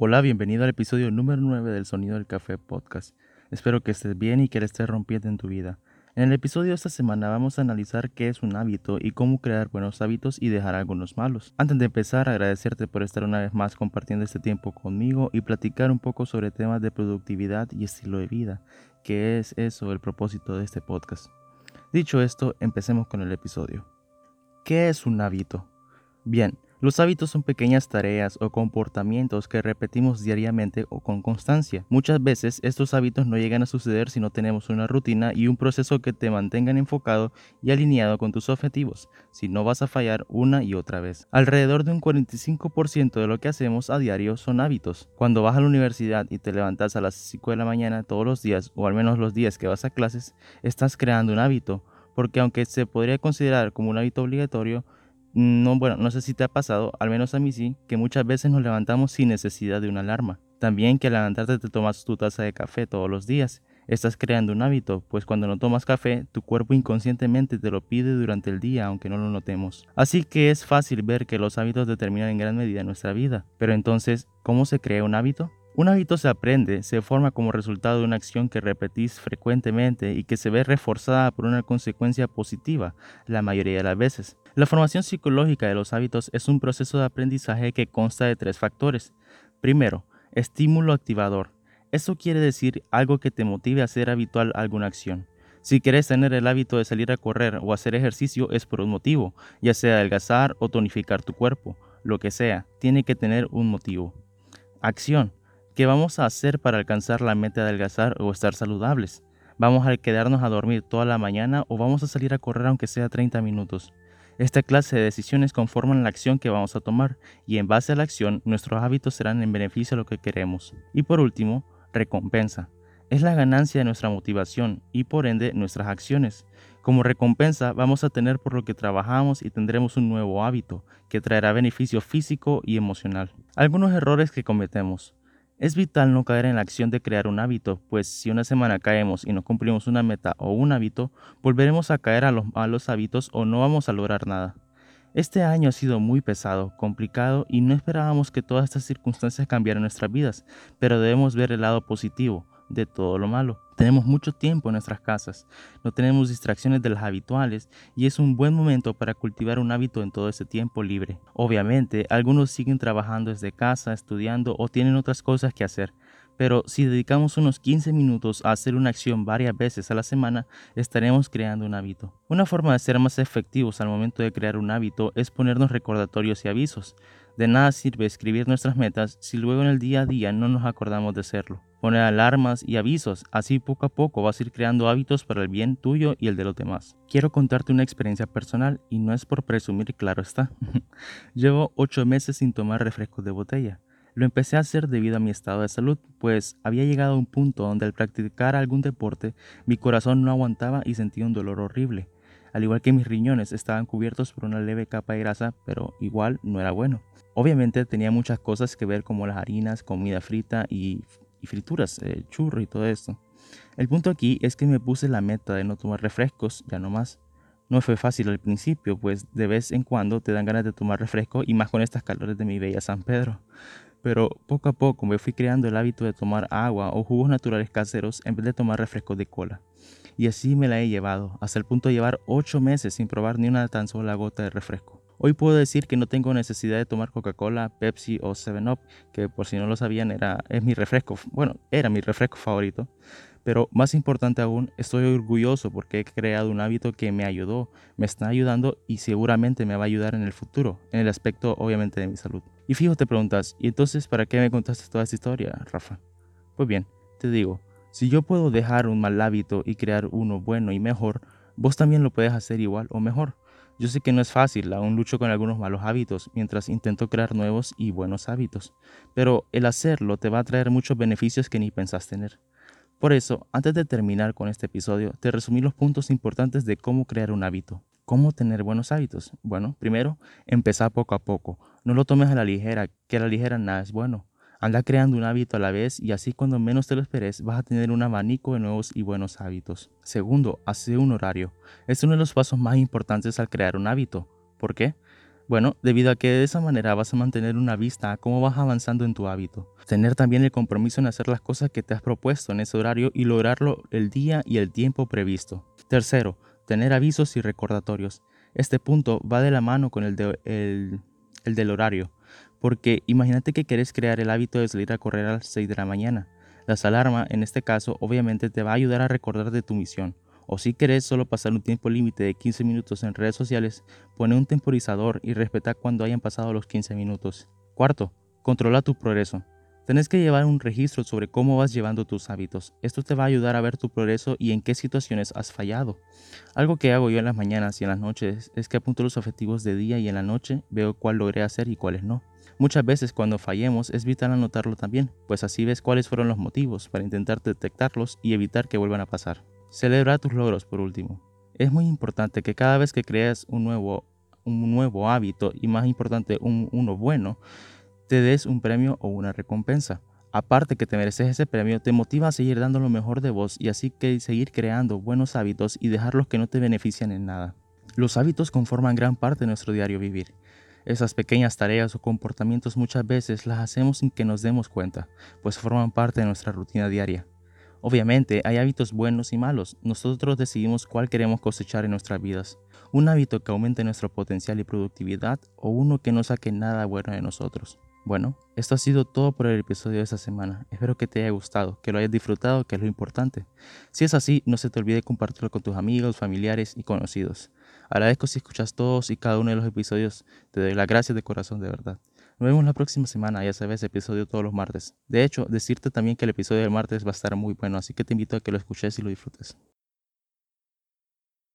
Hola, bienvenido al episodio número 9 del Sonido del Café Podcast. Espero que estés bien y que le estés rompiendo en tu vida. En el episodio de esta semana vamos a analizar qué es un hábito y cómo crear buenos hábitos y dejar algunos malos. Antes de empezar, agradecerte por estar una vez más compartiendo este tiempo conmigo y platicar un poco sobre temas de productividad y estilo de vida, que es eso el propósito de este podcast. Dicho esto, empecemos con el episodio. ¿Qué es un hábito? Bien, los hábitos son pequeñas tareas o comportamientos que repetimos diariamente o con constancia. Muchas veces estos hábitos no llegan a suceder si no tenemos una rutina y un proceso que te mantengan enfocado y alineado con tus objetivos, si no vas a fallar una y otra vez. Alrededor de un 45% de lo que hacemos a diario son hábitos. Cuando vas a la universidad y te levantas a las 5 de la mañana todos los días, o al menos los días que vas a clases, estás creando un hábito, porque aunque se podría considerar como un hábito obligatorio, no, bueno, no sé si te ha pasado, al menos a mí sí, que muchas veces nos levantamos sin necesidad de una alarma. También que al levantarte te tomas tu taza de café todos los días. Estás creando un hábito, pues cuando no tomas café, tu cuerpo inconscientemente te lo pide durante el día, aunque no lo notemos. Así que es fácil ver que los hábitos determinan en gran medida nuestra vida. Pero entonces, ¿cómo se crea un hábito? Un hábito se aprende, se forma como resultado de una acción que repetís frecuentemente y que se ve reforzada por una consecuencia positiva la mayoría de las veces. La formación psicológica de los hábitos es un proceso de aprendizaje que consta de tres factores. Primero, estímulo activador. Eso quiere decir algo que te motive a hacer habitual alguna acción. Si quieres tener el hábito de salir a correr o hacer ejercicio es por un motivo, ya sea adelgazar o tonificar tu cuerpo, lo que sea, tiene que tener un motivo. Acción. ¿Qué vamos a hacer para alcanzar la meta de adelgazar o estar saludables? ¿Vamos a quedarnos a dormir toda la mañana o vamos a salir a correr aunque sea 30 minutos? Esta clase de decisiones conforman la acción que vamos a tomar y en base a la acción nuestros hábitos serán en beneficio de lo que queremos. Y por último, recompensa. Es la ganancia de nuestra motivación y por ende nuestras acciones. Como recompensa vamos a tener por lo que trabajamos y tendremos un nuevo hábito que traerá beneficio físico y emocional. Algunos errores que cometemos. Es vital no caer en la acción de crear un hábito, pues si una semana caemos y no cumplimos una meta o un hábito, volveremos a caer a los malos hábitos o no vamos a lograr nada. Este año ha sido muy pesado, complicado y no esperábamos que todas estas circunstancias cambiaran nuestras vidas, pero debemos ver el lado positivo de todo lo malo. Tenemos mucho tiempo en nuestras casas, no tenemos distracciones de las habituales y es un buen momento para cultivar un hábito en todo ese tiempo libre. Obviamente, algunos siguen trabajando desde casa, estudiando o tienen otras cosas que hacer, pero si dedicamos unos 15 minutos a hacer una acción varias veces a la semana, estaremos creando un hábito. Una forma de ser más efectivos al momento de crear un hábito es ponernos recordatorios y avisos. De nada sirve escribir nuestras metas si luego en el día a día no nos acordamos de hacerlo. Poner alarmas y avisos, así poco a poco vas a ir creando hábitos para el bien tuyo y el de los demás. Quiero contarte una experiencia personal y no es por presumir, claro está. Llevo 8 meses sin tomar refrescos de botella. Lo empecé a hacer debido a mi estado de salud, pues había llegado a un punto donde al practicar algún deporte mi corazón no aguantaba y sentía un dolor horrible. Al igual que mis riñones estaban cubiertos por una leve capa de grasa, pero igual no era bueno. Obviamente tenía muchas cosas que ver como las harinas, comida frita y, frituras, eh, churro y todo esto. El punto aquí es que me puse la meta de no tomar refrescos, ya no más. No fue fácil al principio, pues de vez en cuando te dan ganas de tomar refresco y más con estas calores de mi bella San Pedro. Pero poco a poco me fui creando el hábito de tomar agua o jugos naturales caseros en vez de tomar refrescos de cola. Y así me la he llevado, hasta el punto de llevar 8 meses sin probar ni una tan sola gota de refresco. Hoy puedo decir que no tengo necesidad de tomar Coca-Cola, Pepsi o 7-Up, que por si no lo sabían era, es mi refresco, bueno, era mi refresco favorito. Pero más importante aún, estoy orgulloso porque he creado un hábito que me ayudó, me está ayudando y seguramente me va a ayudar en el futuro, en el aspecto obviamente de mi salud. Y fijo te preguntas, ¿y entonces para qué me contaste toda esta historia, Rafa? Pues bien, te digo, si yo puedo dejar un mal hábito y crear uno bueno y mejor, vos también lo puedes hacer igual o mejor. Yo sé que no es fácil, aún lucho con algunos malos hábitos mientras intento crear nuevos y buenos hábitos, pero el hacerlo te va a traer muchos beneficios que ni pensás tener. Por eso, antes de terminar con este episodio, te resumí los puntos importantes de cómo crear un hábito. ¿Cómo tener buenos hábitos? Bueno, primero, empezar poco a poco. No lo tomes a la ligera, que a la ligera nada es bueno. Anda creando un hábito a la vez y así cuando menos te lo esperes vas a tener un abanico de nuevos y buenos hábitos. Segundo, hace un horario. Es uno de los pasos más importantes al crear un hábito. ¿Por qué? Bueno, debido a que de esa manera vas a mantener una vista a cómo vas avanzando en tu hábito. Tener también el compromiso en hacer las cosas que te has propuesto en ese horario y lograrlo el día y el tiempo previsto. Tercero, tener avisos y recordatorios. Este punto va de la mano con el, el del horario, porque imagínate que quieres crear el hábito de salir a correr a las 6 de la mañana. Las alarmas, en este caso, obviamente te va a ayudar a recordar de tu misión. O si querés solo pasar un tiempo límite de 15 minutos en redes sociales, pone un temporizador y respeta cuando hayan pasado los 15 minutos. Cuarto, controla tu progreso. Tenés que llevar un registro sobre cómo vas llevando tus hábitos. Esto te va a ayudar a ver tu progreso y en qué situaciones has fallado. Algo que hago yo en las mañanas y en las noches es que apunto los objetivos de día y en la noche veo cuál logré hacer y cuáles no. Muchas veces cuando fallemos es vital anotarlo también, pues así ves cuáles fueron los motivos para intentar detectarlos y evitar que vuelvan a pasar. Celebra tus logros por último. Es muy importante que cada vez que creas un nuevo, un nuevo hábito y más importante un, uno bueno, te des un premio o una recompensa. Aparte que te mereces ese premio, te motiva a seguir dando lo mejor de vos y así que seguir creando buenos hábitos y dejar los que no te benefician en nada. Los hábitos conforman gran parte de nuestro diario vivir. Esas pequeñas tareas o comportamientos muchas veces las hacemos sin que nos demos cuenta, pues forman parte de nuestra rutina diaria. Obviamente hay hábitos buenos y malos, nosotros decidimos cuál queremos cosechar en nuestras vidas, un hábito que aumente nuestro potencial y productividad o uno que no saque nada bueno de nosotros. Bueno, esto ha sido todo por el episodio de esta semana. Espero que te haya gustado, que lo hayas disfrutado, que es lo importante. Si es así, no se te olvide compartirlo con tus amigos, familiares y conocidos. Agradezco si escuchas todos y cada uno de los episodios. Te doy las gracias de corazón, de verdad. Nos vemos la próxima semana, ya sabes, episodio todos los martes. De hecho, decirte también que el episodio del martes va a estar muy bueno, así que te invito a que lo escuches y lo disfrutes.